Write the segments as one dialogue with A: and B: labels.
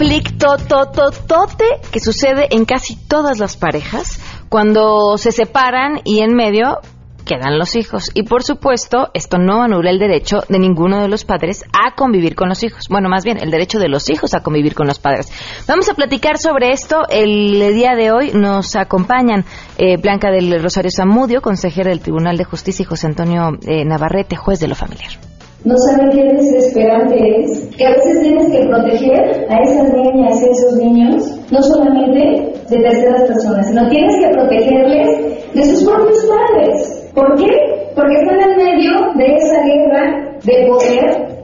A: conflicto tototote que sucede en casi todas las parejas cuando se separan y en medio quedan los hijos. Y por supuesto, esto no anula el derecho de ninguno de los padres a convivir con los hijos. Bueno, más bien, el derecho de los hijos a convivir con los padres. Vamos a platicar sobre esto. El día de hoy nos acompañan eh, Blanca del Rosario Zamudio, consejera del Tribunal de Justicia, y José Antonio eh, Navarrete, juez de lo familiar.
B: No saben qué desesperante es que a veces tienes que proteger a esas niñas y a esos niños, no solamente de terceras personas, sino tienes que protegerles de sus propios padres. ¿Por qué? Porque están en medio de esa guerra de poder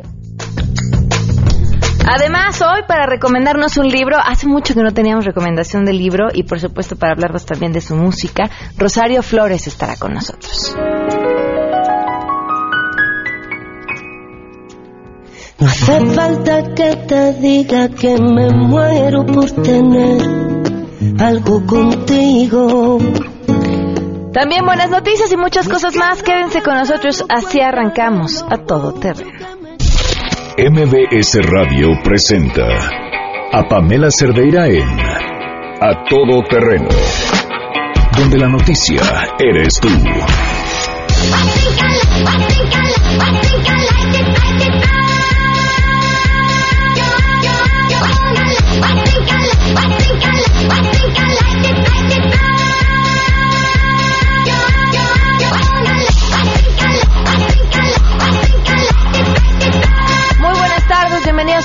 A: Además, hoy para recomendarnos un libro, hace mucho que no teníamos recomendación del libro y por supuesto para hablarnos también de su música, Rosario Flores estará con nosotros.
C: No hace falta que te diga que me muero por tener algo contigo.
A: También buenas noticias y muchas cosas más. Quédense con nosotros, así arrancamos a todo terreno.
D: MBS Radio presenta a Pamela Cerdeira en A Todo Terreno, donde la noticia eres tú.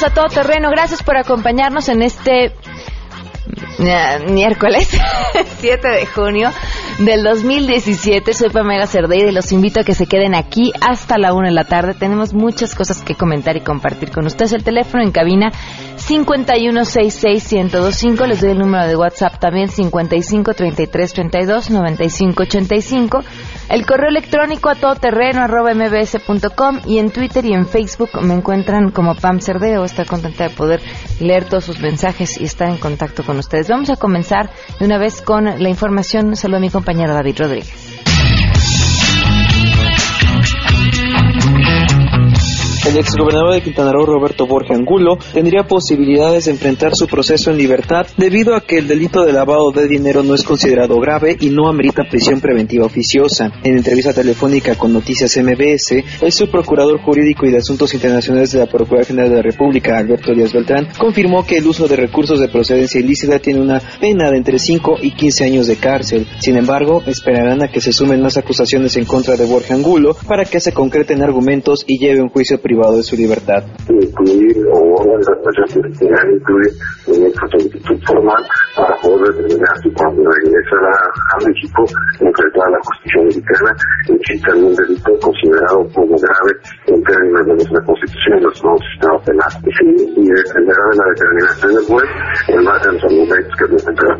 A: A Todo Terreno. Gracias por acompañarnos en este eh, miércoles 7 de junio del 2017. Soy Pamela Cerdeira y los invito a que se queden aquí hasta la 1 de la tarde. Tenemos muchas cosas que comentar y compartir con ustedes. El teléfono en cabina 5166125. Les doy el número de WhatsApp también 5533329585. El correo electrónico a todoterreno arroba mbs.com y en Twitter y en Facebook me encuentran como Pam Cerdeo. Estoy contenta de poder leer todos sus mensajes y estar en contacto con ustedes. Vamos a comenzar de una vez con la información. Saludo a mi compañero David Rodríguez.
E: El exgobernador de Quintana Roo, Roberto Borja Angulo, tendría posibilidades de enfrentar su proceso en libertad debido a que el delito de lavado de dinero no es considerado grave y no amerita prisión preventiva oficiosa. En entrevista telefónica con Noticias MBS, el subprocurador jurídico y de asuntos internacionales de la Procuraduría General de la República, Alberto Díaz Beltrán, confirmó que el uso de recursos de procedencia ilícita tiene una pena de entre 5 y 15 años de cárcel. Sin embargo, esperarán a que se sumen más acusaciones en contra de Borja Angulo para que se concreten argumentos y lleve un juicio privado de su libertad.
F: Incluir o una de las cosas que se incluir en esta solicitud formal para poder determinar si cuando regresará a México, enfrentar a la justicia mexicana, existe algún delito considerado como grave en términos de nuestra Constitución y los nuevos sistemas penales. Y, y dependerá de la determinación del juez en base a los argumentos que presenta la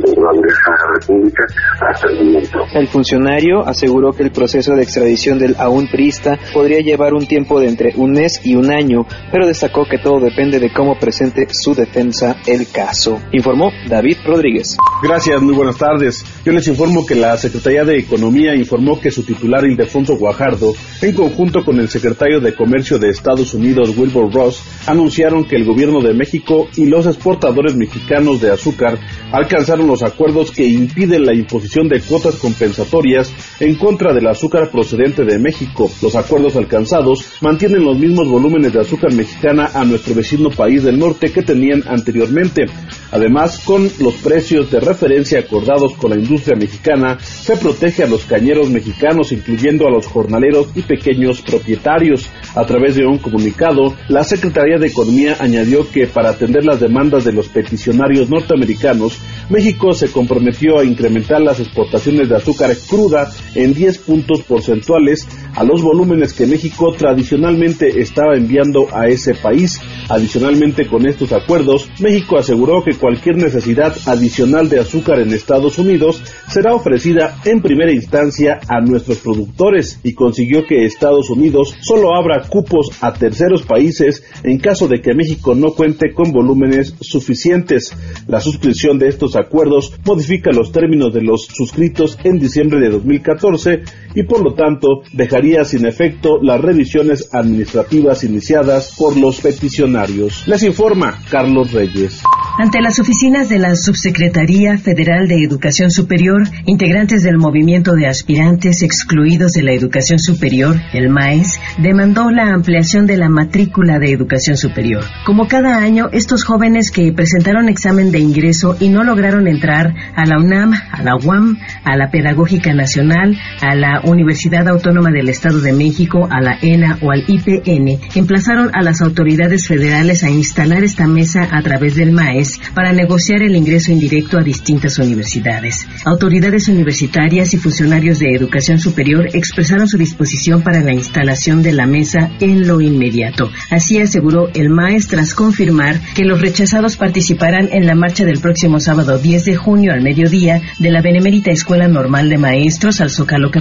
F: República hasta el momento.
E: El funcionario aseguró que el proceso de extradición del aún priista podría llevar un tiempo de entre un mes y un año, pero destacó que todo depende de cómo presente su defensa el caso. Informó David Rodríguez.
G: Gracias, muy buenas tardes. Yo les informo que la Secretaría de Economía informó que su titular Ildefonso Guajardo, en conjunto con el secretario de Comercio de Estados Unidos Wilbur Ross, anunciaron que el gobierno de México y los exportadores mexicanos de azúcar alcanzaron los acuerdos que impiden la imposición de cuotas compensatorias en contra del azúcar procedente de México. Los acuerdos alcanzados mantienen los mismos volúmenes de azúcar mexicana a nuestro vecino país del norte que tenían anteriormente. Además, con los precios de referencia acordados con la industria mexicana, se protege a los cañeros mexicanos, incluyendo a los jornaleros y pequeños propietarios. A través de un comunicado, la Secretaría de Economía añadió que para atender las demandas de los peticionarios norteamericanos, México se comprometió a incrementar las exportaciones de azúcar cruda en 10 puntos porcentuales a los volúmenes que México tradicionalmente estaba enviando a ese país. Adicionalmente, con estos acuerdos, México aseguró que cualquier necesidad adicional de azúcar en Estados Unidos será ofrecida en primera instancia a nuestros productores y consiguió que Estados Unidos solo abra cupos a terceros países en caso de que México no cuente con volúmenes suficientes. La suscripción de estos acuerdos modifica los términos de los suscritos en diciembre de 2014 y por lo tanto dejaría sin efecto las revisiones administrativas iniciadas por los peticionarios. Les informa Carlos Reyes.
H: Ante las oficinas de la Subsecretaría Federal de Educación Superior, integrantes del movimiento de aspirantes excluidos de la educación superior, el MAES, demandó la ampliación de la matrícula de educación superior. Como cada año, estos jóvenes que presentaron examen de ingreso y no lograron entrar a la UNAM, a la UAM, a la Pedagógica Nacional, a la Universidad Autónoma del Estado de México, a la ENA o al IPN, emplazaron a las autoridades federales a instalar esta mesa a través del MAES para negociar el ingreso indirecto a distintas universidades. Autoridades universitarias y funcionarios de educación superior expresaron su disposición para la instalación de la mesa en lo inmediato. Así aseguró el MAES tras confirmar que los rechazados participarán en la marcha del próximo sábado 10 de junio al mediodía de la Benemérita Escuela Normal de Maestros al Zócalo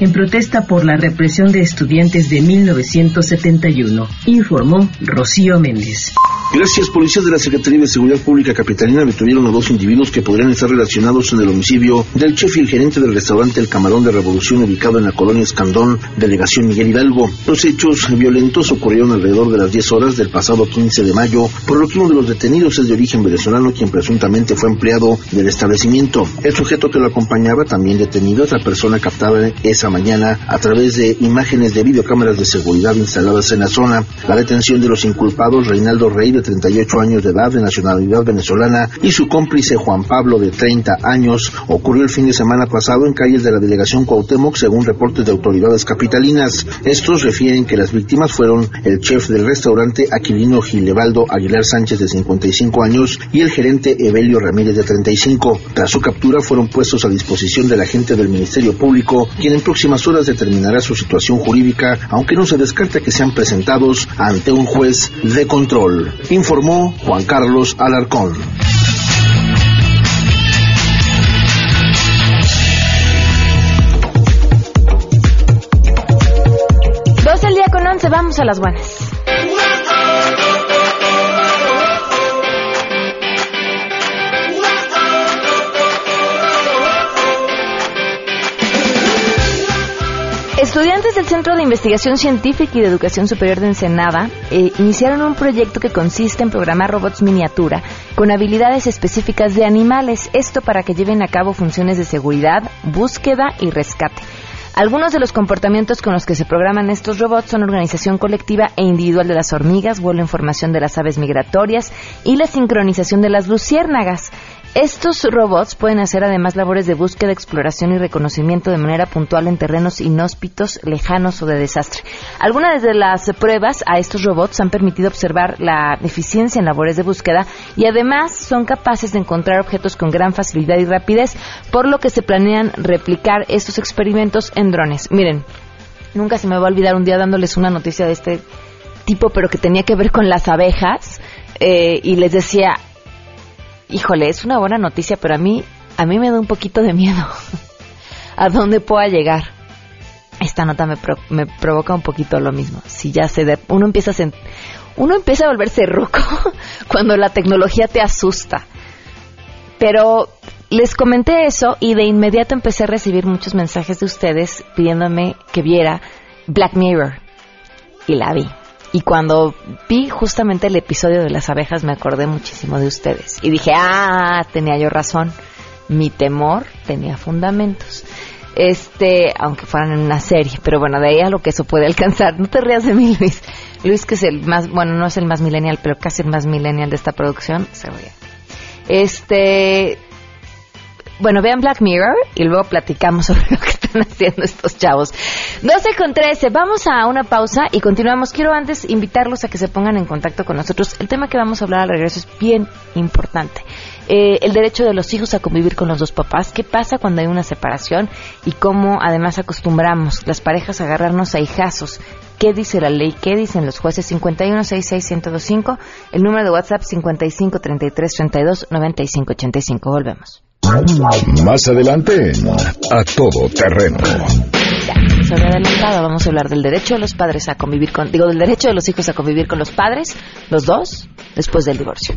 H: En protesta por la represión de estudiantes de 1971, informó Rocío Méndez.
I: Gracias, policías de la Secretaría de Seguridad Pública Capitalina detuvieron a dos individuos que podrían estar relacionados en el homicidio del chef y gerente del restaurante El Camarón de Revolución ubicado en la colonia Escandón, delegación Miguel Hidalgo. Los hechos violentos ocurrieron alrededor de las 10 horas del pasado 15 de mayo, por lo que uno de los detenidos es de origen venezolano, quien presuntamente fue empleado del establecimiento. El sujeto que lo acompañaba, también detenido, es la persona captada esa mañana a través de imágenes de videocámaras de seguridad instaladas en la zona. La detención de los inculpados, Reinaldo Rey, 38 años de edad, de nacionalidad venezolana, y su cómplice Juan Pablo, de 30 años, ocurrió el fin de semana pasado en calles de la delegación Cuauhtémoc, según reportes de autoridades capitalinas. Estos refieren que las víctimas fueron el chef del restaurante Aquilino Gilebaldo Aguilar Sánchez, de 55 años, y el gerente Evelio Ramírez, de 35. Tras su captura, fueron puestos a disposición del agente del Ministerio Público, quien en próximas horas determinará su situación jurídica, aunque no se descarta que sean presentados ante un juez de control informó Juan Carlos Alarcón.
A: Dos el día con once, vamos a las buenas. Estudiantes del Centro de Investigación Científica y de Educación Superior de Ensenada eh, iniciaron un proyecto que consiste en programar robots miniatura con habilidades específicas de animales, esto para que lleven a cabo funciones de seguridad, búsqueda y rescate. Algunos de los comportamientos con los que se programan estos robots son organización colectiva e individual de las hormigas, vuelo en formación de las aves migratorias y la sincronización de las luciérnagas. Estos robots pueden hacer además labores de búsqueda, exploración y reconocimiento de manera puntual en terrenos inhóspitos, lejanos o de desastre. Algunas de las pruebas a estos robots han permitido observar la eficiencia en labores de búsqueda y además son capaces de encontrar objetos con gran facilidad y rapidez, por lo que se planean replicar estos experimentos en drones. Miren, nunca se me va a olvidar un día dándoles una noticia de este tipo, pero que tenía que ver con las abejas. Eh, y les decía, híjole, es una buena noticia, pero a mí, a mí me da un poquito de miedo a dónde pueda llegar. Esta nota me, me provoca un poquito lo mismo. Si ya se de, uno empieza a uno empieza a volverse roco cuando la tecnología te asusta. Pero les comenté eso y de inmediato empecé a recibir muchos mensajes de ustedes pidiéndome que viera Black Mirror. Y la vi. Y cuando vi justamente el episodio de las abejas me acordé muchísimo de ustedes. Y dije, ah, tenía yo razón. Mi temor tenía fundamentos. Este, aunque fueran en una serie, pero bueno, de ahí a lo que eso puede alcanzar. No te rías de mí, Luis. Luis, que es el más, bueno, no es el más millennial, pero casi el más millennial de esta producción, se ríe. Este, bueno, vean Black Mirror y luego platicamos sobre lo que están haciendo estos chavos. 12 con 13, vamos a una pausa y continuamos. Quiero antes invitarlos a que se pongan en contacto con nosotros. El tema que vamos a hablar al regreso es bien importante. Eh, el derecho de los hijos a convivir con los dos papás, qué pasa cuando hay una separación y cómo además acostumbramos las parejas a agarrarnos a hijazos. ¿Qué dice la ley? ¿Qué dicen los jueces? 5166125, el número de WhatsApp 5533329585. Volvemos.
D: Más adelante, a todo terreno.
A: Había adelantado, vamos a hablar del derecho de los padres a convivir con, digo, del derecho de los hijos a convivir con los padres, los dos, después del divorcio.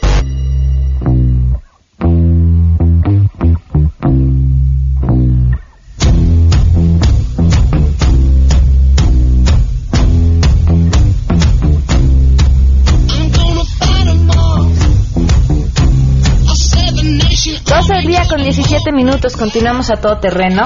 A: 17 minutos, continuamos a todo terreno.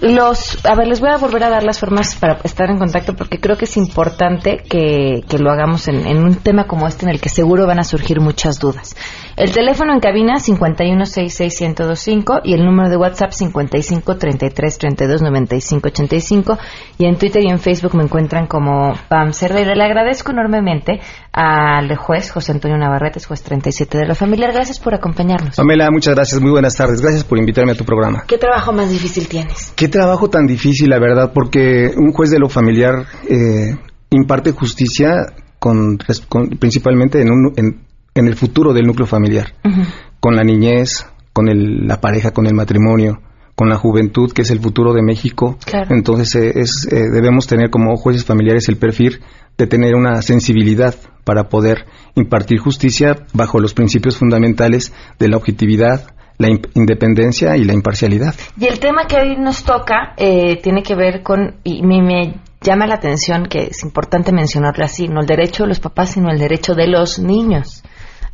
A: Los, a ver, les voy a volver a dar las formas para estar en contacto porque creo que es importante que, que lo hagamos en, en, un tema como este en el que seguro van a surgir muchas dudas. El teléfono en cabina 5166125 y el número de WhatsApp 5533329585 y en Twitter y en Facebook me encuentran como Pam Cerdeira. Le agradezco enormemente al juez José Antonio Navarrete, juez 37 de la familia. Gracias por acompañarnos.
J: Pamela, muchas gracias. Muy buenas tardes. Gracias por invitarme a tu programa.
A: ¿Qué trabajo más difícil tienes?
J: Qué trabajo tan difícil, la verdad, porque un juez de lo familiar eh, imparte justicia con, con, principalmente en, un, en en el futuro del núcleo familiar, uh -huh. con la niñez, con el, la pareja, con el matrimonio, con la juventud, que es el futuro de México.
A: Claro.
J: Entonces eh, es, eh, debemos tener como jueces familiares el perfil de tener una sensibilidad para poder impartir justicia bajo los principios fundamentales de la objetividad, la independencia y la imparcialidad.
A: Y el tema que hoy nos toca eh, tiene que ver con, y me, me, llama la atención que es importante mencionarlo así, no el derecho de los papás, sino el derecho de los niños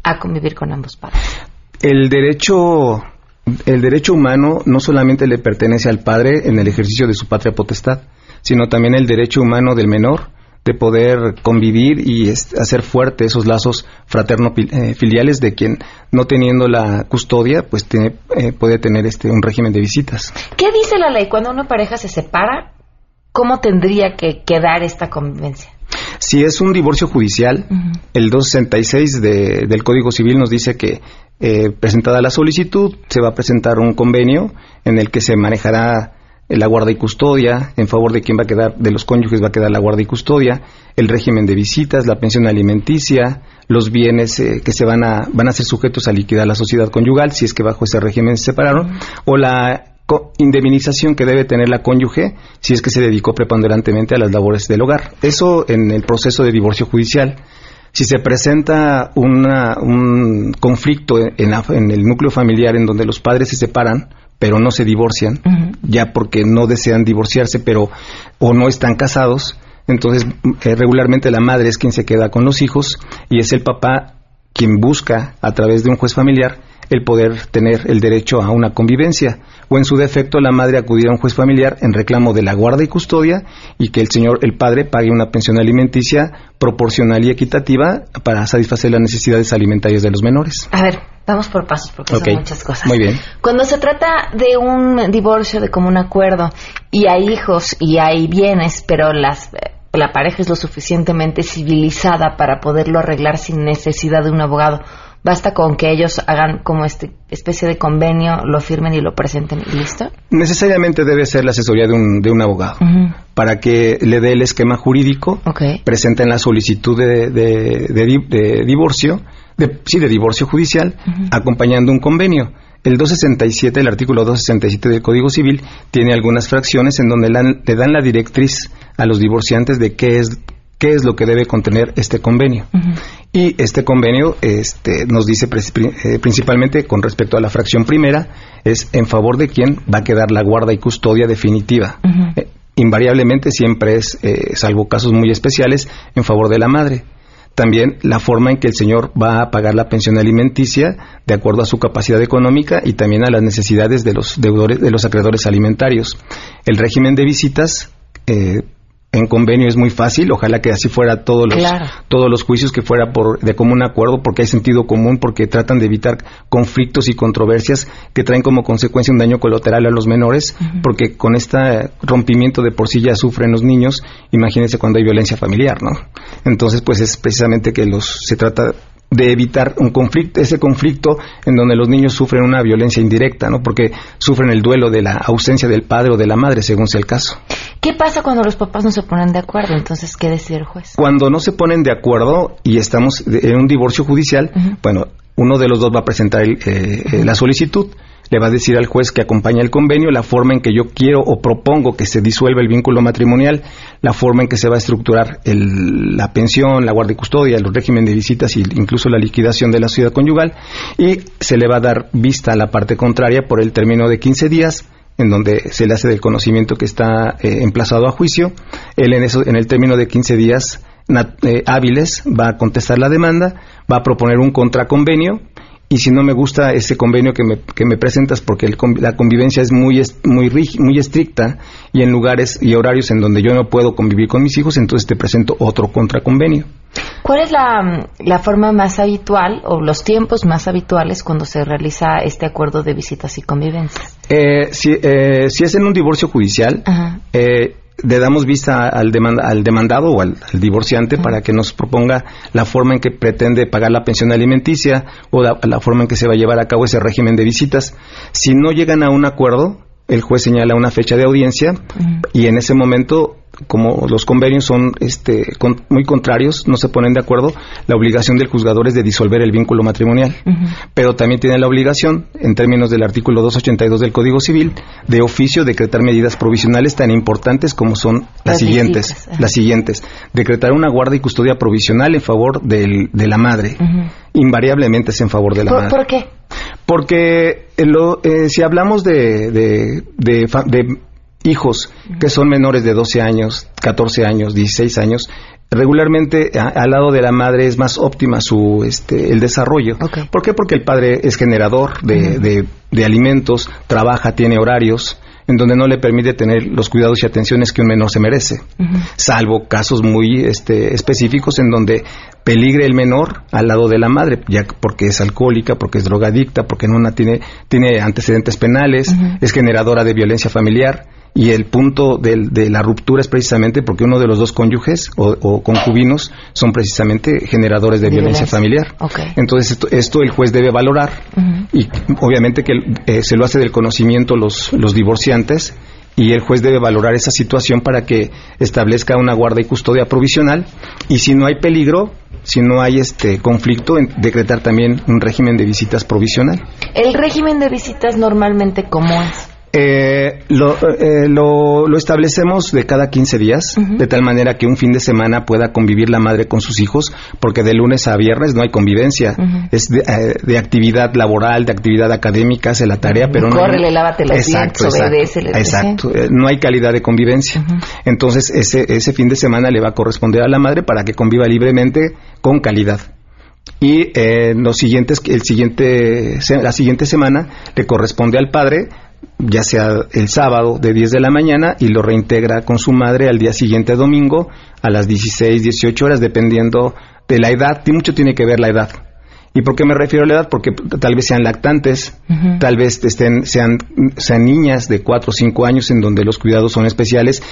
A: a convivir con ambos padres.
J: El derecho, el derecho humano no solamente le pertenece al padre en el ejercicio de su patria potestad, sino también el derecho humano del menor de poder convivir y hacer fuerte esos lazos fraterno-filiales de quien, no teniendo la custodia, pues tiene, eh, puede tener este un régimen de visitas.
A: ¿Qué dice la ley cuando una pareja se separa? ¿Cómo tendría que quedar esta convivencia?
J: Si es un divorcio judicial, uh -huh. el 266 de, del Código Civil nos dice que eh, presentada la solicitud se va a presentar un convenio en el que se manejará la guarda y custodia, en favor de quien va a quedar, de los cónyuges va a quedar la guarda y custodia, el régimen de visitas, la pensión alimenticia, los bienes eh, que se van a, van a ser sujetos a liquidar la sociedad conyugal, si es que bajo ese régimen se separaron, o la indemnización que debe tener la cónyuge si es que se dedicó preponderantemente a las labores del hogar. Eso en el proceso de divorcio judicial. Si se presenta una, un conflicto en, la, en, el núcleo familiar en donde los padres se separan, pero no se divorcian, uh -huh. ya porque no desean divorciarse, pero o no están casados, entonces eh, regularmente la madre es quien se queda con los hijos y es el papá quien busca a través de un juez familiar el poder tener el derecho a una convivencia o en su defecto la madre acudir a un juez familiar en reclamo de la guarda y custodia y que el señor el padre pague una pensión alimenticia proporcional y equitativa para satisfacer las necesidades alimentarias de los menores.
A: A ver, vamos por pasos porque okay. son muchas cosas.
J: Muy bien.
A: Cuando se trata de un divorcio de común acuerdo y hay hijos y hay bienes, pero las la pareja es lo suficientemente civilizada para poderlo arreglar sin necesidad de un abogado basta con que ellos hagan como este especie de convenio, lo firmen y lo presenten y listo?
J: Necesariamente debe ser la asesoría de un, de un abogado uh -huh. para que le dé el esquema jurídico,
A: okay.
J: presenten la solicitud de, de, de, de divorcio, sí, de divorcio judicial, uh -huh. acompañando un convenio. El 267, el artículo 267 del Código Civil, tiene algunas fracciones en donde la, le dan la directriz a los divorciantes de qué es qué es lo que debe contener este convenio. Uh -huh. Y este convenio este, nos dice eh, principalmente con respecto a la fracción primera, es en favor de quién va a quedar la guarda y custodia definitiva. Uh -huh. eh, invariablemente siempre es, eh, salvo casos muy especiales, en favor de la madre. También la forma en que el señor va a pagar la pensión alimenticia de acuerdo a su capacidad económica y también a las necesidades de los deudores, de los acreedores alimentarios. El régimen de visitas eh, en convenio es muy fácil, ojalá que así fuera todos los
A: claro.
J: todos los juicios que fuera por de común acuerdo porque hay sentido común porque tratan de evitar conflictos y controversias que traen como consecuencia un daño colateral a los menores uh -huh. porque con este rompimiento de por sí ya sufren los niños, imagínense cuando hay violencia familiar, ¿no? Entonces pues es precisamente que los se trata de evitar un conflicto, ese conflicto en donde los niños sufren una violencia indirecta, ¿no? Porque sufren el duelo de la ausencia del padre o de la madre, según sea el caso.
A: ¿Qué pasa cuando los papás no se ponen de acuerdo? Entonces, ¿qué decide el juez?
J: Cuando no se ponen de acuerdo y estamos en un divorcio judicial, bueno, uno de los dos va a presentar eh, eh, la solicitud le va a decir al juez que acompaña el convenio la forma en que yo quiero o propongo que se disuelva el vínculo matrimonial, la forma en que se va a estructurar la pensión, la guardia y custodia, el régimen de visitas e incluso la liquidación de la ciudad conyugal y se le va a dar vista a la parte contraria por el término de 15 días en donde se le hace del conocimiento que está eh, emplazado a juicio. Él en, eso, en el término de 15 días eh, hábiles va a contestar la demanda, va a proponer un contraconvenio y si no me gusta ese convenio que me, que me presentas porque la convivencia es muy, muy, muy estricta y en lugares y horarios en donde yo no puedo convivir con mis hijos, entonces te presento otro contraconvenio.
A: ¿Cuál es la, la forma más habitual o los tiempos más habituales cuando se realiza este acuerdo de visitas y convivencias?
J: Eh, si, eh, si es en un divorcio judicial, eh, le damos vista al, al demandado o al, divorciante para que nos proponga la forma en que pretende pagar la pensión alimenticia o la, forma en que se va a llevar a cabo ese régimen de visitas. Si no llegan a un acuerdo, el juez señala una fecha de audiencia y en ese momento como los convenios son este, muy contrarios, no se ponen de acuerdo, la obligación del juzgador es de disolver el vínculo matrimonial. Pero también tiene la obligación, en términos del artículo 282 del Código Civil, de oficio decretar medidas provisionales tan importantes como son las, siguientes. Las siguientes. Decretar una guarda y custodia provisional en favor de la madre. Invariablemente es en favor de la madre.
A: ¿Por qué?
J: Porque eh, eh, si hablamos de, de, de hijos que son menores de 12 años, 14 años, 16 años, regularmente al lado de la madre es más óptima su este el desarrollo. ¿Por qué? Porque el padre es generador de, de, alimentos, trabaja, tiene horarios en donde no le permite tener los cuidados y atenciones que un menor se merece, salvo casos muy este, específicos en donde peligre el menor al lado de la madre, ya porque es alcohólica, porque es drogadicta, porque no tiene, tiene antecedentes penales, es generadora de violencia familiar y el punto de, la ruptura es precisamente porque uno de los dos cónyuges o, concubinos son precisamente generadores de violencia, familiar. Entonces esto, el juez debe valorar y obviamente que eh, se lo hace del conocimiento los, los divorciantes y el juez debe valorar esa situación para que establezca una guarda y custodia provisional y si no hay peligro, si no hay este conflicto, decretar también un régimen de visitas provisional.
A: ¿El régimen de visitas normalmente cómo es?
J: Eh, eh, lo, lo, establecemos de cada 15 días, de tal manera que un fin de semana pueda convivir la madre con sus hijos, porque de lunes a viernes no hay convivencia. Es eh, de, actividad laboral, de actividad académica, hace la tarea, pero
A: no. lávate los exacto,
J: Exacto, no hay calidad de convivencia. Entonces, ese, ese fin de semana le va a corresponder a la madre para que conviva libremente con calidad y eh, los siguientes el siguiente la siguiente semana le corresponde al padre ya sea el sábado de 10 de la mañana y lo reintegra con su madre al día siguiente domingo a las 16, 18 horas, dependiendo de la edad. Y mucho tiene que ver la edad. ¿Y por qué me refiero a la edad? Porque tal vez sean lactantes, tal vez estén, sean, sean niñas de 4 o 5 años en donde los cuidados son especiales.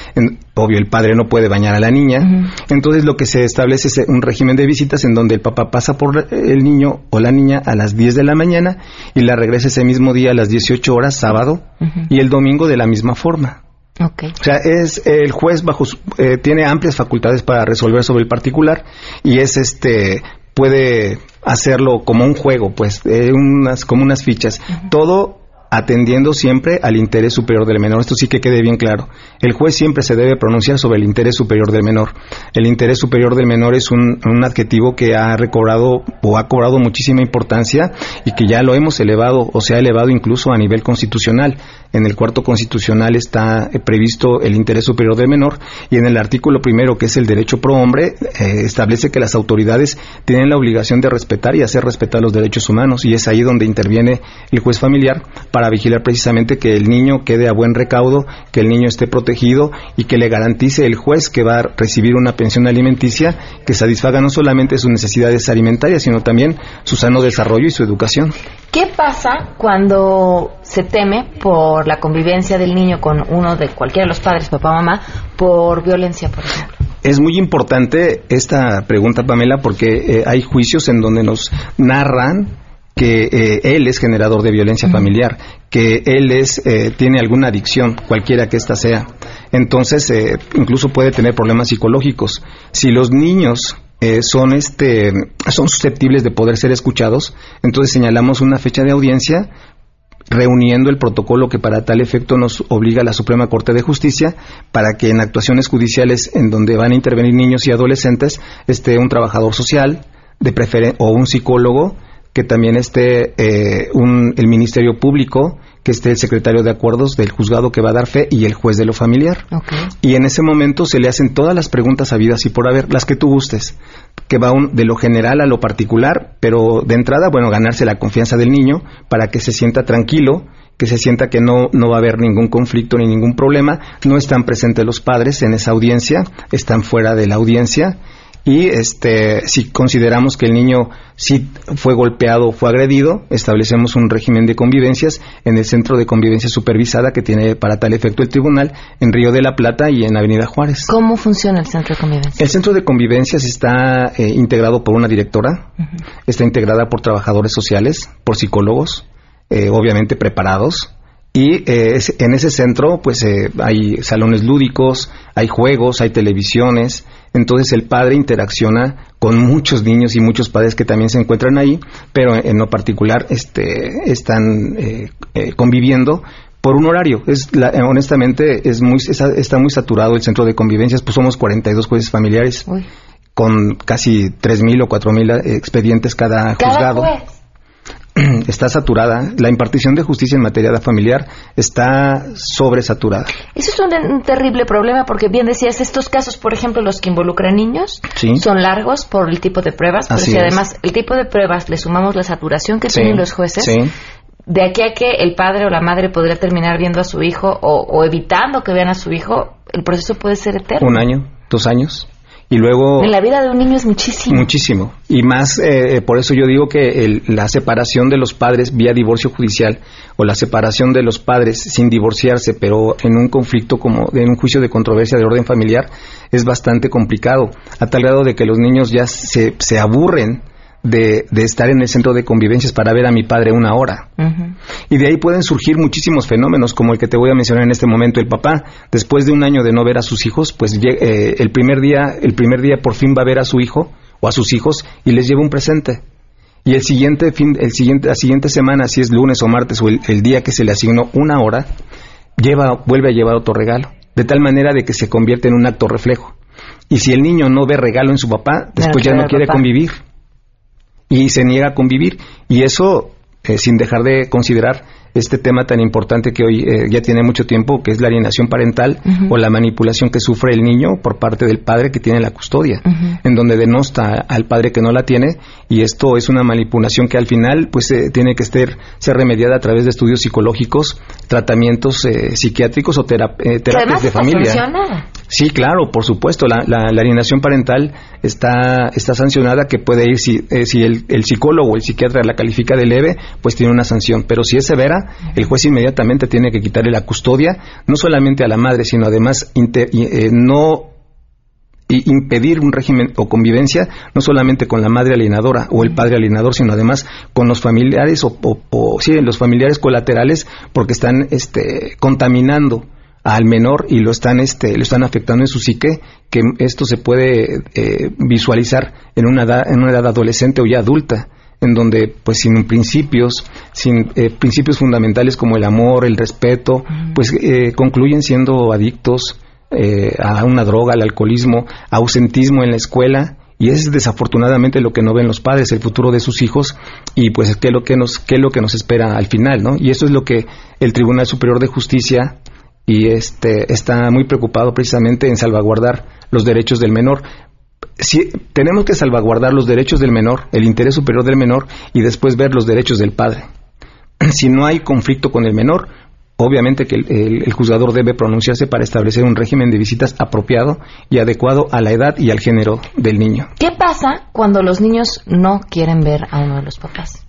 J: obvio, el padre no puede bañar a la niña. Entonces lo que se establece es un régimen de visitas en donde el papá pasa por el niño o la niña a las 10 de la mañana y la regresa ese mismo día a las 18 horas, sábado, y el domingo de la misma forma.
A: Okay.
J: O sea, es el juez bajo eh, tiene amplias facultades para resolver sobre el particular y es este puede hacerlo como un juego, pues, eh, unas, como unas fichas. Todo atendiendo siempre al interés superior del menor. Esto sí que quede bien claro. El juez siempre se debe pronunciar sobre el interés superior del menor. El interés superior del menor es un, adjetivo que ha recobrado o ha cobrado muchísima importancia y que ya lo hemos elevado o se ha elevado incluso a nivel constitucional. En el cuarto constitucional está eh, previsto el interés superior del menor y en el artículo primero, que es el derecho pro hombre, eh, establece que las autoridades tienen la obligación de respetar y hacer respetar los derechos humanos y es ahí donde interviene el juez familiar para vigilar precisamente que el niño quede a buen recaudo, que el niño esté protegido y que le garantice el juez que va a recibir una pensión alimenticia que satisfaga no solamente sus necesidades alimentarias, sino también su sano desarrollo y su educación.
A: ¿Qué pasa cuando se teme por la convivencia del niño con uno de cualquiera de los padres, papá o mamá, por violencia, por ejemplo?
J: Es muy importante esta pregunta, Pamela, porque eh, hay juicios en donde nos narran que eh, él es generador de violencia familiar, que él es eh, tiene alguna adicción, cualquiera que ésta sea. Entonces, incluso puede tener problemas psicológicos. Si los niños son este son susceptibles de poder ser escuchados, entonces señalamos una fecha de audiencia reuniendo el protocolo que para tal efecto nos obliga la Suprema Corte de Justicia para que en actuaciones judiciales en donde van a intervenir niños y adolescentes esté un trabajador social de o un psicólogo que también esté eh, el Ministerio Público, que esté el secretario de acuerdos del juzgado que va a dar fe y el juez de lo familiar. Y en ese momento se le hacen todas las preguntas habidas y por haber, las que tú gustes, que va de lo general a lo particular, pero de entrada, bueno, ganarse la confianza del niño para que se sienta tranquilo que se sienta que no, no va a haber ningún conflicto ni ningún problema. No están presentes los padres en esa audiencia, están fuera de la audiencia y este si consideramos que el niño sí fue golpeado o fue agredido, establecemos un régimen de convivencias en el centro de convivencia supervisada que tiene para tal efecto el tribunal en Río de la Plata y en Avenida Juárez.
A: ¿Cómo funciona el centro de convivencias?
J: El centro de convivencias está eh, integrado por una directora, está integrada por trabajadores sociales, por psicólogos, eh, obviamente preparados, y eh, en ese centro, pues hay salones lúdicos, hay juegos, hay televisiones, entonces el padre interacciona con muchos niños y muchos padres que también se encuentran ahí, pero en lo particular este, están eh, eh, conviviendo por un horario. Es honestamente es muy está, muy saturado el centro de convivencias, pues somos 42 jueces familiares con casi 3000 o 4000 eh, expedientes cada, juzgado. está saturada. La impartición de justicia en materia de familiar está sobresaturada.
A: Eso es un, terrible problema porque bien decías, estos casos, por ejemplo, los que involucran niños, son largos por el tipo de pruebas, pero si además el tipo de pruebas le sumamos la saturación que tienen los jueces, de aquí a que el padre o la madre podría terminar viendo a su hijo o, o evitando que vean a su hijo, el proceso puede ser eterno.
J: Un año, dos años. Y luego...
A: En la vida de un niño es muchísimo.
J: Muchísimo. Y más, eh, por eso yo digo que la separación de los padres vía divorcio judicial o la separación de los padres sin divorciarse, pero en un conflicto como en un juicio de controversia de orden familiar, es bastante complicado, a tal grado de que los niños ya se, se aburren de, estar en el centro de convivencias para ver a mi padre una hora. Y de ahí pueden surgir muchísimos fenómenos, como el que te voy a mencionar en este momento. El papá, después de un año de no ver a sus hijos, pues eh, el primer día, el primer día por fin va a ver a su hijo o a sus hijos y les lleva un presente. Y el siguiente fin, el siguiente, la siguiente semana, si es lunes o martes o el, día que se le asignó una hora, lleva, vuelve a llevar otro regalo. De tal manera de que se convierte en un acto reflejo. Y si el niño no ve regalo en su papá, después ya no quiere convivir y se niega a convivir. Y eso, eh, sin dejar de considerar este tema tan importante que hoy eh, ya tiene mucho tiempo, que es la alienación parental o la manipulación que sufre el niño por parte del padre que tiene la custodia, en donde denosta al padre que no la tiene y esto es una manipulación que al final pues eh, tiene que ser, ser remediada a través de estudios psicológicos, tratamientos psiquiátricos o terapias de familia. Sí, claro, por supuesto. La, la, alienación parental está, está sancionada que puede ir, si, eh, si el, psicólogo o el psiquiatra la califica de leve, pues tiene una sanción. Pero si es severa, el juez inmediatamente tiene que quitarle la custodia, no solamente a la madre, sino además eh, no impedir un régimen o convivencia no solamente con la madre alienadora o el padre alienador, sino además con los familiares o sí, los familiares colaterales porque están este, contaminando al menor y lo están este lo están afectando en su psique que esto se puede eh, visualizar en una edad, en una edad adolescente o ya adulta en donde pues sin principios sin eh, principios fundamentales como el amor el respeto pues eh, concluyen siendo adictos a una droga al alcoholismo ausentismo en la escuela y es desafortunadamente lo que no ven los padres, el futuro de sus hijos y pues qué es lo que nos qué es lo que nos espera al final, ¿no? Y eso es lo que el Tribunal Superior de Justicia y este está muy preocupado precisamente en salvaguardar los derechos del menor. Si, tenemos que salvaguardar los derechos del menor, el interés superior del menor y después ver los derechos del padre. Si no hay conflicto con el menor, obviamente que el, juzgador debe pronunciarse para establecer un régimen de visitas apropiado y adecuado a la edad y al género del niño.
A: ¿Qué pasa cuando los niños no quieren ver a uno de los papás?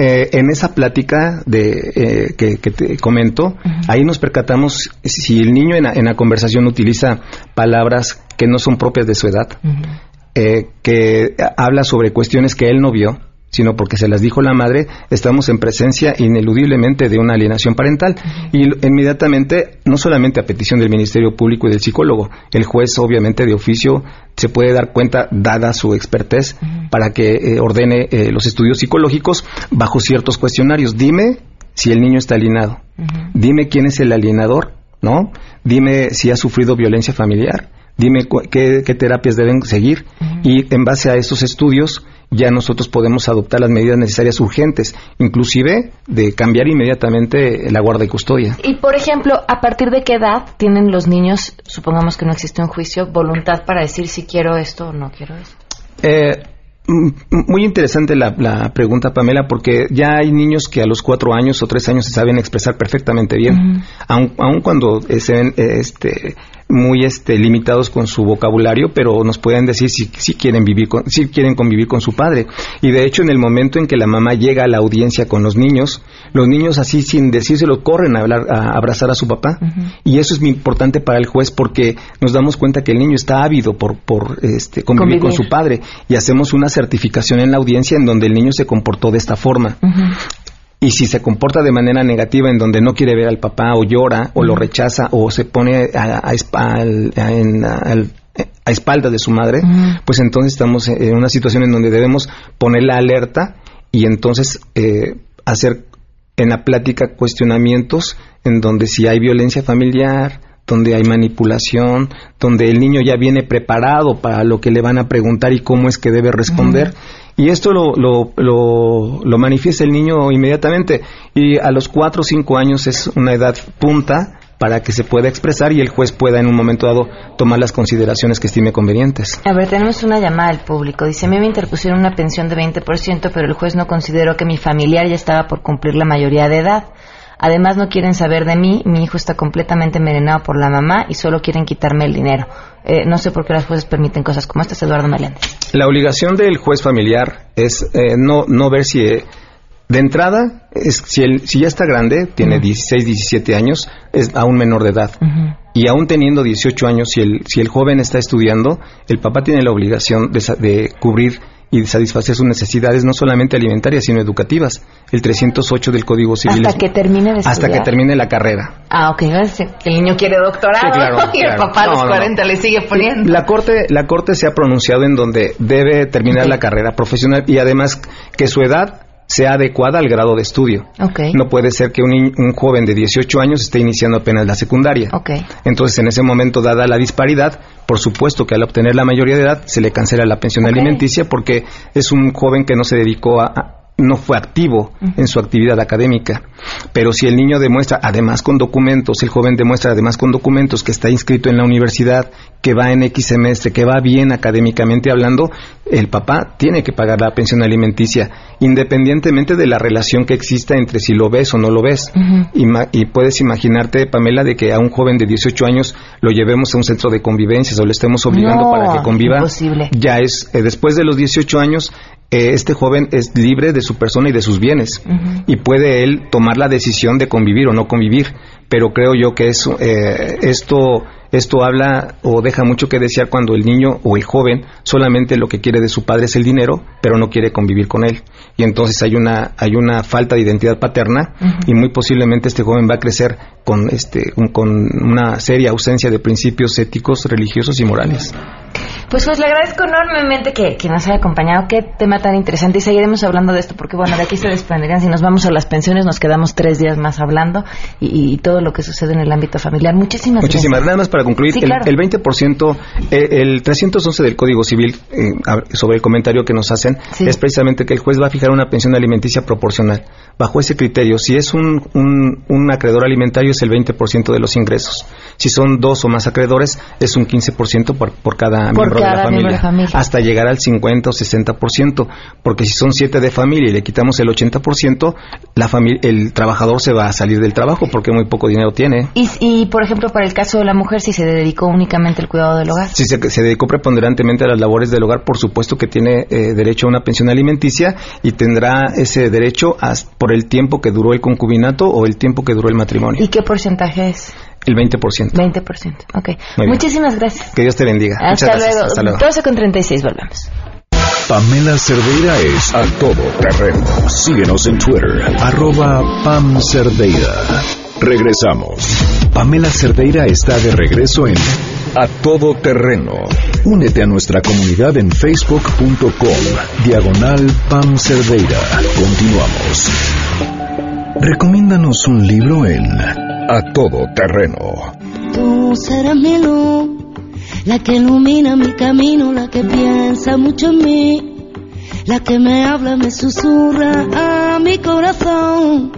J: Eh, en esa plática de, eh, que, te comento, ahí nos percatamos si el niño en la, conversación utiliza palabras que no son propias de su edad, eh, que habla sobre cuestiones que él no vio, sino porque se las dijo la madre, estamos en presencia ineludiblemente de una alienación parental. Y inmediatamente, no solamente a petición del Ministerio Público y del psicólogo, el juez obviamente de oficio se puede dar cuenta, dada su expertez, para que eh, ordene eh, los estudios psicológicos bajo ciertos cuestionarios. Dime si el niño está alienado. Dime quién es el alienador, ¿no? Dime si ha sufrido violencia familiar. Dime qué, terapias deben seguir. Y en base a esos estudios, ya nosotros podemos adoptar las medidas necesarias urgentes, inclusive de cambiar inmediatamente la guarda y custodia.
A: Y, por ejemplo, ¿a partir de qué edad tienen los niños, supongamos que no existe un juicio, voluntad para decir si quiero esto o no quiero esto?
J: Eh, muy interesante la, pregunta, Pamela, porque ya hay niños que a los cuatro años o tres años se saben expresar perfectamente bien, aun, cuando se ven este, muy este, limitados con su vocabulario, pero nos pueden decir si, si, quieren vivir con, si quieren convivir con su padre. Y de hecho, en el momento en que la mamá llega a la audiencia con los niños, los niños así sin decírselo corren a, hablar, a abrazar a su papá. Y eso es muy importante para el juez porque nos damos cuenta que el niño está ávido por, por este, convivir, con su padre y hacemos una certificación en la audiencia en donde el niño se comportó de esta forma. Y si se comporta de manera negativa en donde no quiere ver al papá o llora o lo rechaza o se pone a, a, espaldas de su madre, pues entonces estamos en una situación en donde debemos poner la alerta y entonces eh, hacer en la plática cuestionamientos en donde si hay violencia familiar, donde hay manipulación, donde el niño ya viene preparado para lo que le van a preguntar y cómo es que debe responder. Y esto lo, lo, lo, manifiesta el niño inmediatamente. Y a los cuatro o cinco años es una edad punta para que se pueda expresar y el juez pueda en un momento dado tomar las consideraciones que estime convenientes.
A: A ver, tenemos una llamada al público. Dice, a mí me interpusieron una pensión de 20%, pero el juez no consideró que mi familiar ya estaba por cumplir la mayoría de edad. Además no quieren saber de mí, mi hijo está completamente envenenado por la mamá y solo quieren quitarme el dinero. Eh, no sé por qué las jueces permiten cosas como estas, Eduardo Meléndez.
J: La obligación del juez familiar es eh, no, no ver si... Eh, de entrada, es, si, si ya está grande, tiene 16, 17 años, es aún menor de edad. Y aún teniendo 18 años, si el, si el joven está estudiando, el papá tiene la obligación de, de cubrir y satisfacer sus necesidades no solamente alimentarias sino educativas. El 308 del Código Civil.
A: Hasta que termine de
J: Hasta que termine la carrera.
A: Ah, ok. El niño quiere doctorado y el papá a los 40 le sigue poniendo.
J: La corte, la corte se ha pronunciado en donde debe terminar la carrera profesional y además que su edad sea adecuada al grado de estudio. No puede ser que un, un, joven de 18 años esté iniciando apenas la secundaria. Entonces, en ese momento, dada la disparidad, por supuesto que al obtener la mayoría de edad se le cancela la pensión alimenticia porque es un joven que no se dedicó a, no fue activo en su actividad académica. Pero si el niño demuestra, además con documentos, el joven demuestra además con documentos que está inscrito en la universidad, que va en X semestre, que va bien académicamente hablando, el papá tiene que pagar la pensión alimenticia, independientemente de la relación que exista entre si lo ves o no lo ves. y, puedes imaginarte, Pamela, de que a un joven de 18 años lo llevemos a un centro de convivencia o lo estemos obligando para que conviva. Ya es, eh, después de los 18 años, eh, este joven es libre de su persona y de sus bienes y puede él tomar la decisión de convivir o no convivir. Pero creo yo que eso, eh, esto esto habla o deja mucho que desear cuando el niño o el joven solamente lo que quiere de su padre es el dinero, pero no quiere convivir con él. Y entonces hay una, hay una falta de identidad paterna y muy posiblemente este joven va a crecer con, este, con una seria ausencia de principios éticos, religiosos y morales.
A: Pues pues le agradezco enormemente que, nos haya acompañado. Qué tema tan interesante. Y seguiremos hablando de esto porque, bueno, de aquí se desprenderían. Si nos vamos a las pensiones, nos quedamos tres días más hablando y, todo lo que sucede en el ámbito familiar. Muchísimas,
J: Muchísimas gracias. Nada más para concluir, el, 20%, eh, el 311 del Código Civil, eh, sobre el comentario que nos hacen, es precisamente que el juez va a fijar una pensión alimenticia proporcional. Bajo ese criterio, si es un, un, acreedor alimentario, es el 20% de los ingresos. Si son dos o más acreedores, es un 15% por, por cada miembro miembro, de, la
A: Cada miembro de
J: familia,
A: la familia.
J: hasta llegar al 50 o 60%, porque si son siete de familia y le quitamos el 80%, la familia, el trabajador se va a salir del trabajo porque muy poco dinero tiene.
A: Y, y, por ejemplo, para el caso de la mujer, si se dedicó únicamente al cuidado del hogar.
J: Si se, se dedicó preponderantemente a las labores del hogar, por supuesto que tiene eh, derecho a una pensión alimenticia y tendrá ese derecho hasta por el tiempo que duró el concubinato o el tiempo que duró el matrimonio.
A: ¿Y qué porcentaje es?
J: El 20%.
A: 20%, ok.
J: Muy bien.
A: Muchísimas gracias.
J: Que Dios te bendiga.
A: Hasta
J: Muchas gracias.
A: luego.
J: Hasta luego.
A: 12 con 36, volvemos.
D: Pamela Cerdeira es a todo terreno. Síguenos en Twitter, arroba Pam Cerdeira. Regresamos. Pamela Cerdeira está de regreso en A Todo Terreno. Únete a nuestra comunidad en facebook.com, diagonal Pam Cerdeira. Continuamos. Recomiéndanos un libro en A Todo Terreno.
C: Tú serás mi luz, la que ilumina mi camino, la que piensa mucho en mí, la que me habla, me susurra a mi corazón,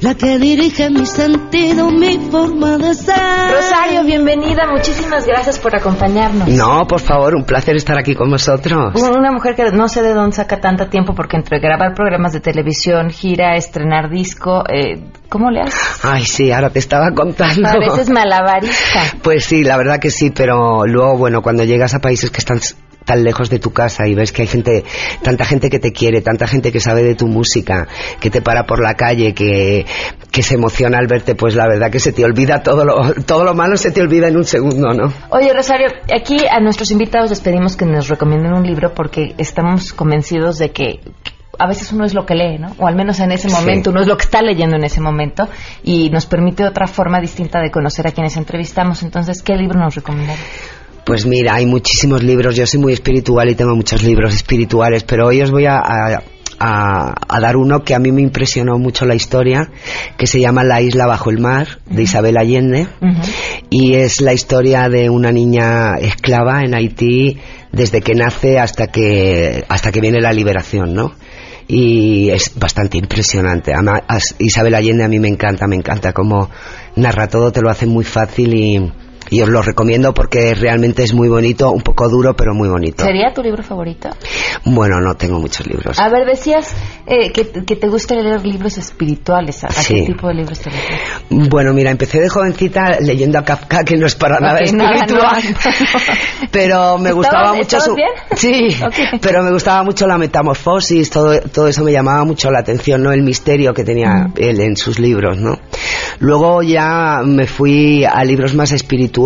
C: la que dirige mi sentido, mi forma de ser.
A: Rosario, bienvenida. Muchísimas gracias por acompañarnos.
K: No, por favor, un placer estar aquí con vosotros.
A: Una mujer que no sé de dónde saca tanto tiempo porque entre grabar programas de televisión, gira, estrenar disco, eh, ¿cómo le haces?
K: Ay, sí, ahora te estaba contando.
A: Pareces malabarista.
K: Pues sí, la verdad que sí, pero luego, bueno, cuando llegas a países que están tan lejos de tu casa y ves que hay gente, tanta gente que te quiere, tanta gente que sabe de tu música, que te para por la calle, que, que se emociona al verte, pues la verdad que se te olvida todo lo, todo lo malo se te olvida en un segundo, ¿no?
A: Oye, Rosario, aquí a nuestros invitados les pedimos que nos recomienden un libro porque estamos convencidos de que a veces uno es lo que lee, ¿no? O al menos en ese momento,
K: Sí.
A: uno es lo que está leyendo en ese momento y nos permite otra forma distinta de conocer a quienes entrevistamos. Entonces, ¿qué libro nos recomendarías?
K: Pues mira, hay muchísimos libros. Yo soy muy espiritual y tengo muchos libros espirituales, pero hoy os voy a, a- a- a dar uno que a mí me impresionó mucho la historia, que se llama La isla bajo el mar, de Isabel Allende, y es la historia de una niña esclava en Haití desde que nace hasta que hasta que viene la liberación, ¿no? y es bastante impresionante. Ama- Isabel Allende a mí me encanta, me encanta cómo narra todo, te lo hace muy fácil y, y os lo recomiendo porque realmente es muy bonito, un poco duro, pero muy bonito.
A: ¿Sería tu libro favorito?
K: Bueno, no tengo muchos libros.
A: A ver, decías eh, que, que te gusta leer libros espirituales. ¿A,
K: Sí.
A: qué tipo de libros te gustan?
K: Bueno, mira, empecé de jovencita leyendo a Kafka, que no es para nada espiritual,
A: no.
K: pero me gustaba
A: ¿Estabas-
K: mucho su...
A: bien?
K: Sí,
A: Ok.
K: pero me gustaba mucho la metamorfosis, todo, todo eso me llamaba mucho la atención, ¿no? El misterio que tenía
A: Mm.
K: él en sus libros, ¿no? Luego ya me fui a libros más espirituales,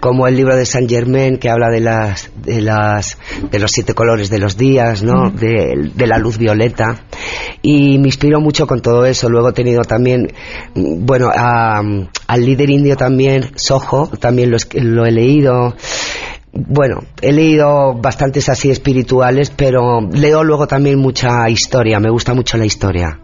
K: como el libro de Saint Germain que habla de las de las de los siete colores de los días, ¿no?
A: Mm.
K: De, de la luz violeta y me inspiro mucho con todo eso. Luego he tenido también, mm, bueno, a- al líder indio también, Soho, también lo, lo he leído. Bueno, he leído bastantes así espirituales, pero leo luego también mucha historia, me gusta mucho la historia.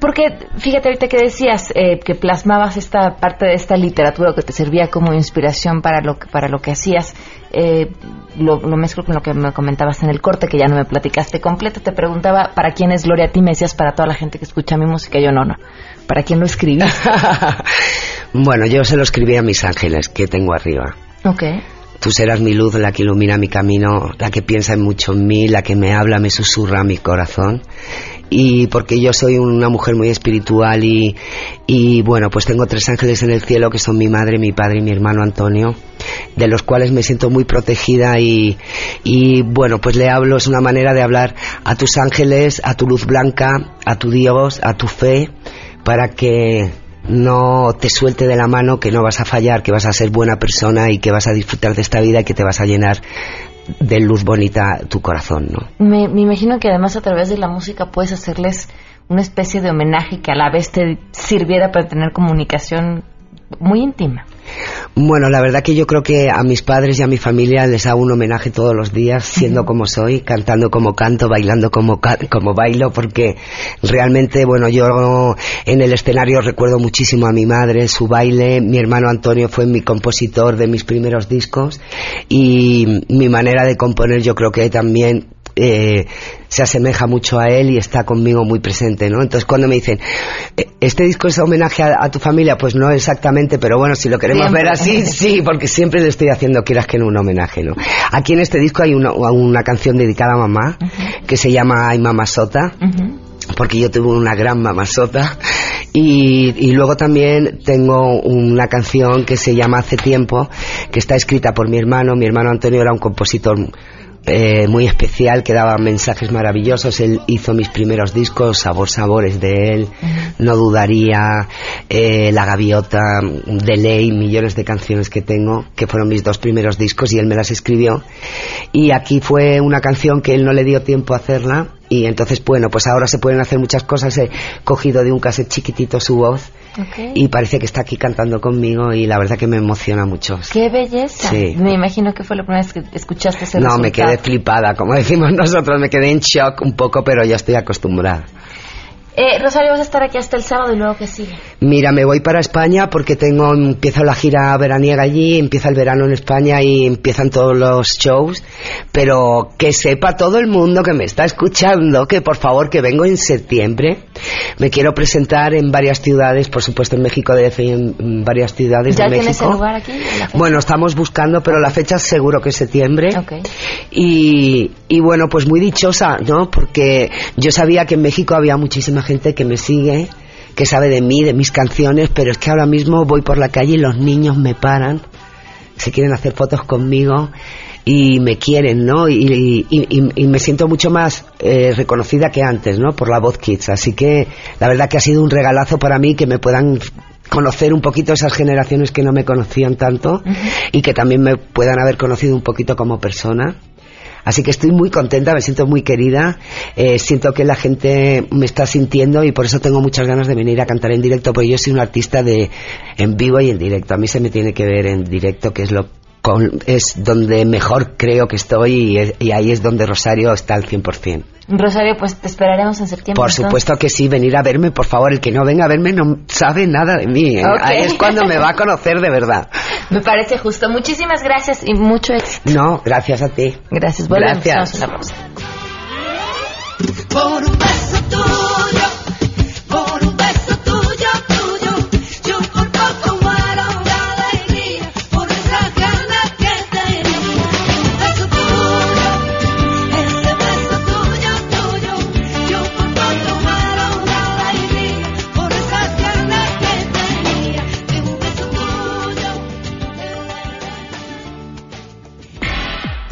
A: Porque, fíjate, ahorita que decías eh, que plasmabas esta parte de esta literatura que te servía como inspiración para lo que, para lo que hacías, eh, lo, lo mezclo con lo que me comentabas en el corte, que ya no me platicaste completo. Te preguntaba, ¿para quién es Gloria a ti? Me decías, para toda la gente que escucha mi música. Yo no, no. ¿Para quién lo escribí?
K: Bueno, yo se lo escribí a mis ángeles que tengo arriba.
A: ok.
K: Tú serás mi luz, la que ilumina mi camino, la que piensa mucho en mí, la que me habla, me susurra a mi corazón. Y porque yo soy una mujer muy espiritual y, y bueno, pues tengo tres ángeles en el cielo que son mi madre, mi padre y mi hermano Antonio, de los cuales me siento muy protegida y, y bueno, pues le hablo, es una manera de hablar a tus ángeles, a tu luz blanca, a tu Dios, a tu fe, para que no te suelte de la mano que no vas a fallar, que vas a ser buena persona y que vas a disfrutar de esta vida y que te vas a llenar de luz bonita tu corazón, ¿no?
A: Me, me imagino que además a través de la música puedes hacerles una especie de homenaje que a la vez te sirviera para tener comunicación muy íntima.
K: Bueno, la verdad que yo creo que a mis padres y a mi familia les hago un homenaje todos los días, siendo como soy, cantando como canto, bailando como, como bailo, porque realmente, bueno, yo en el escenario recuerdo muchísimo a mi madre, su baile, mi hermano Antonio fue mi compositor de mis primeros discos y mi manera de componer yo creo que también eh, se asemeja mucho a él y está conmigo muy presente, ¿no? Entonces cuando me dicen, "Eh, ¿este disco es homenaje a, a tu familia? Pues no exactamente, pero bueno, si lo queremos
A: Siempre.
K: ver así, sí, porque siempre le estoy haciendo, quieras que no, un homenaje, ¿no? Aquí en este disco hay una, una canción dedicada a mamá, que se llama Ay Mamá Sota, porque yo tuve una gran mamazota y, y luego también tengo una canción que se llama Hace tiempo que está escrita por mi hermano mi hermano Antonio era un compositor eh, muy especial que daba mensajes maravillosos. Él hizo mis primeros discos Sabor Sabores de él No Dudaría eh, La Gaviota de Ley millones de canciones que tengo que fueron mis dos primeros discos y él me las escribió. Y aquí fue una canción que él no le dio tiempo a hacerla y entonces bueno pues ahora se pueden hacer muchas cosas. He cogido de un cassette chiquitito su voz y parece que está aquí cantando conmigo y la verdad que me emociona mucho
A: Qué belleza.
K: Sí.
A: Me imagino que fue la primera vez que escuchaste ese
K: no me
A: resultado.
K: quedé flipada como decimos nosotros me quedé en shock un poco pero ya estoy acostumbrada
A: Eh, Rosario, vas a estar aquí hasta el sábado y luego que sigue.
K: Mira, me voy para España porque tengo empiezo la gira veraniega allí, empieza el verano en España y empiezan todos los shows, pero que sepa todo el mundo que me está escuchando que por favor que vengo en septiembre. Me quiero presentar en varias ciudades, por supuesto en México y en varias ciudades
A: ¿Ya
K: de
A: tienes
K: México.
A: el lugar aquí?
K: Bueno, estamos buscando, pero la fecha seguro que es septiembre. Y, y bueno, pues muy dichosa, ¿no? Porque yo sabía que en México había muchísima gente que me sigue, que sabe de mí, de mis canciones, pero es que ahora mismo voy por la calle y los niños me paran, se quieren hacer fotos conmigo y me quieren, ¿no? Y, y- y- y me siento mucho más eh, reconocida que antes, ¿no? Por la voz Kids. Así que la verdad que ha sido un regalazo para mí que me puedan conocer un poquito esas generaciones que no me conocían tanto y que también me puedan haber conocido un poquito como persona. Así que estoy muy contenta, me siento muy querida, eh, siento que la gente me está sintiendo y por eso tengo muchas ganas de venir a cantar en directo, porque yo soy un artista de en vivo y en directo. A mí se me tiene que ver en directo, que es lo con- es donde mejor creo que estoy y, y ahí es donde Rosario está al 100%.
A: Rosario, pues te esperaremos en septiembre.
K: Por
A: entonces.
K: supuesto que sí, venir a verme, por favor. El que no venga a verme no sabe nada de mí. ¿eh? Ahí es cuando me va a conocer de verdad.
A: Me parece justo. Muchísimas gracias y mucho éxito.
K: No, gracias a ti.
A: Gracias. Volvemos.
K: Gracias.
A: Hacemos una pausa.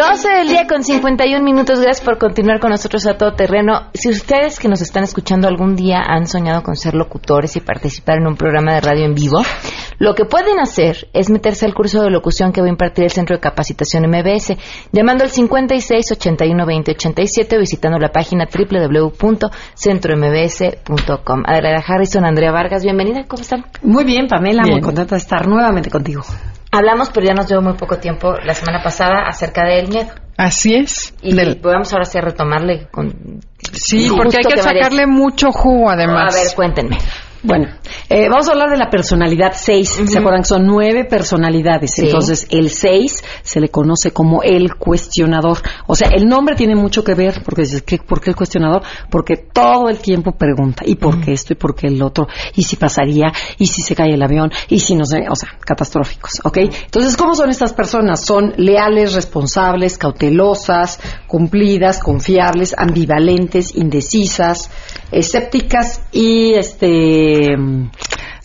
A: 12 del día con 51 minutos. Gracias por continuar con nosotros a todo terreno. Si ustedes que nos están escuchando algún día han soñado con ser locutores y participar en un programa de radio en vivo, lo que pueden hacer es meterse al curso de locución que va a impartir el Centro de Capacitación MBS, llamando al 56 81 20 87 o visitando la página www.centrombs.com. Adela Harrison, Andrea Vargas, bienvenida. ¿Cómo están?
L: Muy bien, Pamela,
A: Bien.
L: muy contenta de estar nuevamente contigo.
A: Hablamos, pero ya nos llevó muy poco tiempo la semana pasada acerca del miedo.
M: Así es.
A: Y vamos ahora sí a retomarle con...
M: Sí, porque hay que sacarle mucho jugo además.
A: A ver, cuéntenme.
L: Bueno, eh, vamos a hablar de la personalidad 6. ¿Se acuerdan? Son nueve personalidades.
A: Sí.
L: Entonces, el 6 se le conoce como el cuestionador. O sea, el nombre tiene mucho que ver, porque dices, ¿qué, ¿por qué el cuestionador? Porque todo el tiempo pregunta, ¿y por qué esto? ¿Y por qué el otro? ¿Y si pasaría? ¿Y si se cae el avión? ¿Y si no sé? O sea, catastróficos, ¿ok? Entonces, ¿cómo son estas personas? Son leales, responsables, cautelosas, cumplidas, confiables, ambivalentes, indecisas, escépticas y este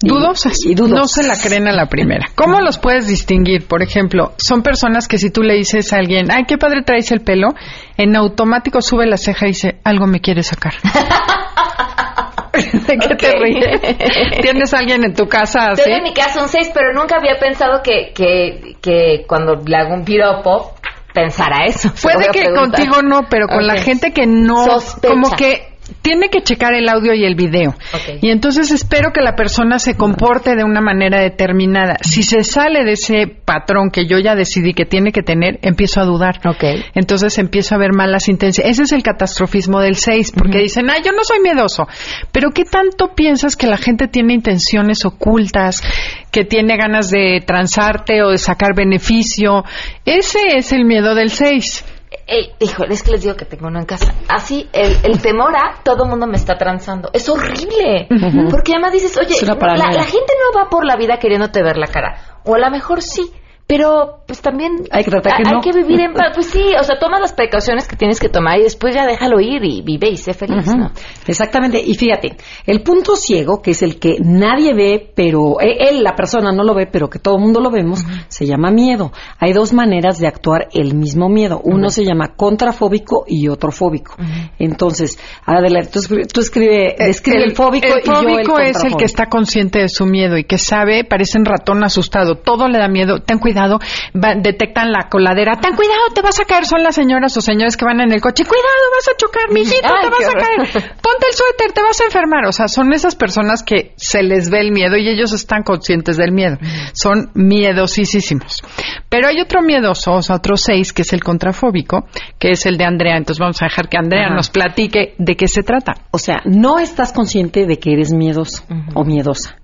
M: Dudosas.
L: y dudosas.
M: No se la creen a la primera. ¿Cómo los puedes distinguir? Por ejemplo, son personas que si tú le dices a alguien, ay, qué padre traes el pelo, en automático sube la ceja y dice, algo me quiere sacar. ¿De qué te ríes? ¿Tienes alguien en tu casa así?
A: Tengo en mi casa un 6, pero nunca había pensado que, que, que cuando le hago un piropo pensara eso.
M: Puede
A: a
M: que contigo no, pero con la gente que no,
A: Sospecha.
M: como que tiene que checar el audio y el video. Y entonces espero que la persona se comporte de una manera determinada. Si se sale de ese patrón que yo ya decidí que tiene que tener, empiezo a dudar. Entonces empiezo a ver malas intenciones. Ese es el catastrofismo del 6, porque dicen, ah, yo no soy miedoso. Pero ¿qué tanto piensas que la gente tiene intenciones ocultas, que tiene ganas de transarte o de sacar beneficio? Ese es el miedo del 6.
A: Eh, híjole, es que les digo que tengo uno en casa. Así, el, el temor a todo mundo me está transando. Es horrible.
L: Ujú.
A: Porque además dices, oye, la, la gente no va por la vida queriéndote ver la cara. O a lo mejor sí. Pero, pues también
L: Hay que tratar que
A: hay
L: no.
A: que vivir en paz. Pues sí, o sea, toma las precauciones que tienes que tomar y después ya déjalo ir y vive y sé feliz. ¿no?
L: Exactamente. Y fíjate, el punto ciego, que es el que nadie ve, pero eh, él, la persona, no lo ve, pero que todo el mundo lo vemos, se llama miedo. Hay dos maneras de actuar el mismo miedo. Uno se llama contrafóbico y otro fóbico. Entonces, adelante, tú escribe, tú escribe- describe el, fóbico
M: el
L: y yo el
M: fóbico es el que está consciente de su miedo y que sabe, parece un ratón asustado, todo le da miedo, ten cuidado, va- detectan la coladera, ten cuidado, te vas a caer, son las señoras o señores que van en el coche, cuidado, vas a chocar, mijito,
A: Ay,
M: te vas a caer, ponte el suéter, te vas a enfermar, o sea, son esas personas que se les ve el miedo y ellos están conscientes del miedo, son miedosísimos. Pero hay otro miedoso, o sea, otro seis, que es el contrafóbico, que es el de Andrea, entonces vamos a dejar que Andrea
L: Ajá.
M: nos platique de qué se trata.
L: O sea, no estás consciente de que eres miedoso o miedosa.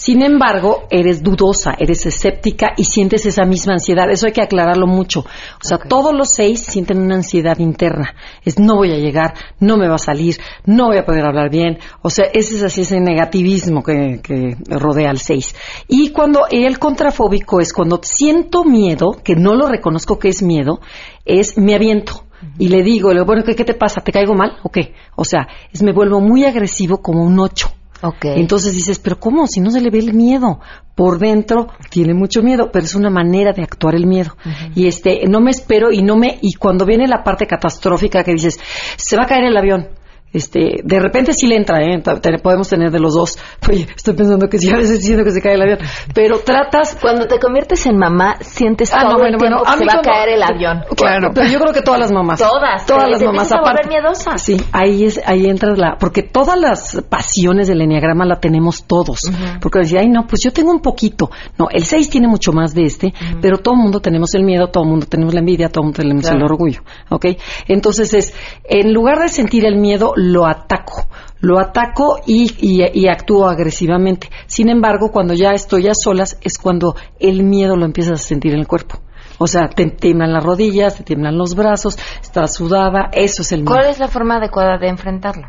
L: Sin embargo, eres dudosa, eres escéptica y sientes esa misma ansiedad. Eso hay que aclararlo mucho. O sea, todos los seis sienten una ansiedad interna. Es no voy a llegar, no me va a salir, no voy a poder hablar bien. O sea, ese es así ese negativismo que, que rodea al seis. Y cuando el contrafóbico es cuando siento miedo, que no lo reconozco que es miedo, es me aviento. Y le digo, le digo, bueno, ¿qué, qué te pasa? ¿Te caigo mal o qué? O sea, es me vuelvo muy agresivo como un ocho.
A: Ok.
L: Entonces dices, pero ¿cómo? Si no se le ve el miedo. Por dentro tiene mucho miedo, pero es una manera de actuar el miedo. Y este, no me espero y no me, y cuando viene la parte catastrófica que dices, se va a caer el avión. Este, de repente sí le entra, ¿eh? Podemos tener de los dos. Oye, estoy pensando que sí, a veces siento que se cae el avión. Pero tratas,
A: Cuando te conviertes en mamá, sientes
L: Ah,
A: todo
L: no, bueno,
A: el tiempo
L: bueno,
A: que se va a caer el avión.
L: Claro. Pero yo creo que todas las mamás.
A: Todas.
L: Todas las mamás.
A: empiezas a volver
L: aparte-
A: miedosa.
L: Sí, ahí es, ahí entra la, porque todas las pasiones del enneagrama la tenemos todos. Porque decía, ay no, pues yo tengo un poquito. No, el 6 tiene mucho más de este, pero todo el mundo tenemos el miedo, todo el mundo tenemos la envidia, todo el mundo tenemos el orgullo. ¿Ok? Entonces es, en lugar de sentir el miedo, lo ataco. Lo ataco y, y, y actúo agresivamente. Sin embargo, cuando ya estoy a solas, es cuando el miedo lo empiezas a sentir en el cuerpo. O sea, te tiemblan las rodillas, te tiemblan los brazos, estás sudada, eso es el miedo.
A: ¿Cuál es la forma adecuada de enfrentarlo?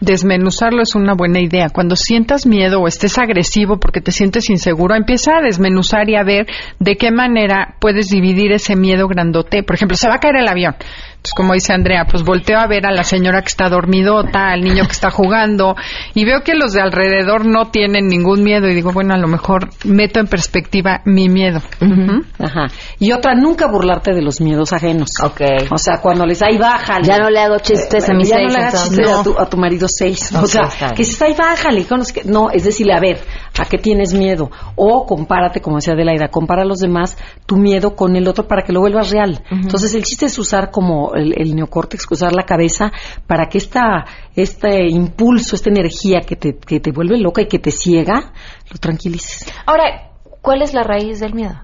M: Desmenuzarlo es una buena idea. Cuando sientas miedo o estés agresivo porque te sientes inseguro, empieza a desmenuzar y a ver de qué manera puedes dividir ese miedo grandote. Por ejemplo, se va a caer el avión. Entonces, como dice Andrea, pues volteo a ver a la señora que está dormidota, al niño que está jugando, y veo que los de alrededor no tienen ningún miedo, y digo, bueno, a lo mejor meto en perspectiva mi miedo.
L: Ajá. Y otra, nunca burlarte de los miedos ajenos.
A: Ok.
L: O sea, cuando les ay, bájale.
A: Ya no le hago chistes a mis
L: ya
A: seis,
L: no le hagas chistes a, tu, a tu marido seis. O sea,
A: bien.
L: que dices, ay, bájale. No, es decirle, a ver, ¿a qué tienes miedo? O compárate, como decía Adelaida, compara a los demás tu miedo con el otro para que lo vuelvas real. Entonces, el chiste es usar como el, el neocórtex, usar la cabeza para que esta, este impulso, esta energía que te, que te vuelve loca y que te ciega, lo tranquilices.
A: Ahora, ¿cuál es la raíz del miedo?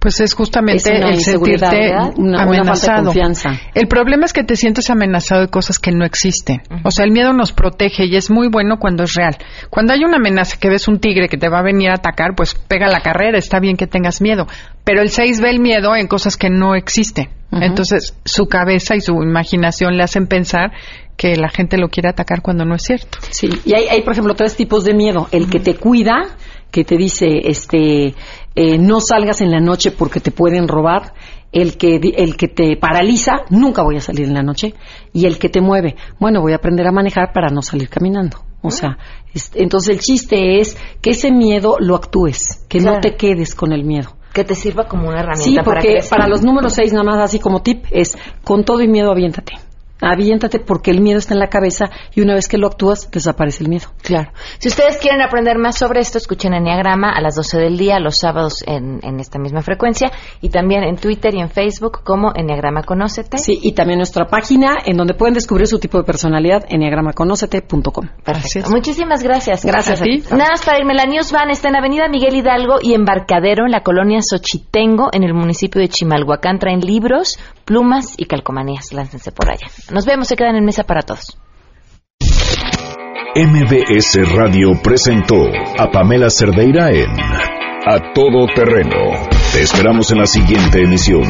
M: Pues es justamente
L: Es
M: el sentirte.
L: Una- una falta de
M: amenazado.
L: confianza.
M: El problema es que te sientes amenazado de cosas que no existen. O sea, el miedo nos protege y es muy bueno cuando es real. Cuando hay una amenaza que ves un tigre que te va a venir a atacar, pues pega la carrera, está bien que tengas miedo. Pero el 6 ve el miedo en cosas que no existen. Entonces, su cabeza y su imaginación le hacen pensar que la gente lo quiere atacar cuando no es cierto.
L: Sí, y hay, hay, por ejemplo, tres tipos de miedo. El que te cuida, que te dice, este, eh, no salgas en la noche porque te pueden robar. El que, el que te paraliza, nunca voy a salir en la noche. Y el que te mueve, bueno, voy a aprender a manejar para no salir caminando. O sea, es- entonces el chiste es que ese miedo lo actúes, que
A: Claro.
L: no te quedes con el miedo.
A: Que te sirva como una herramienta
L: Sí,
A: para
L: porque para, los números seis, nada más así como tip, es con todo y miedo aviéntate. Aviéntate porque el miedo está en la cabeza y una vez que lo actúas, desaparece el miedo.
A: Claro. Si ustedes quieren aprender más sobre esto, escuchen Enneagrama a las 12 del día, los sábados en, en esta misma frecuencia y también en Twitter y en Facebook como Enneagrama Conócete.
L: Sí, y también nuestra página en donde pueden descubrir su tipo de personalidad, enneagramaconócete.com.
A: Perfecto. Muchísimas gracias.
L: Gracias a ti.
A: Nada más para irme, la News Van está en Avenida Miguel Hidalgo y Embarcadero en la colonia Xochitengo, en el municipio de Chimalhuacán. Traen libros, plumas y calcomanías. Láncense por allá. Nos vemos, se quedan en mesa para todos.
D: MBS Radio presentó a Pamela Cerdeira en A Todo Terreno. Te esperamos en la siguiente emisión,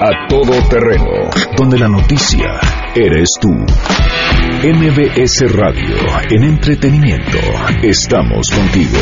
D: A Todo Terreno, donde la noticia eres tú. MBS Radio, en entretenimiento, estamos contigo.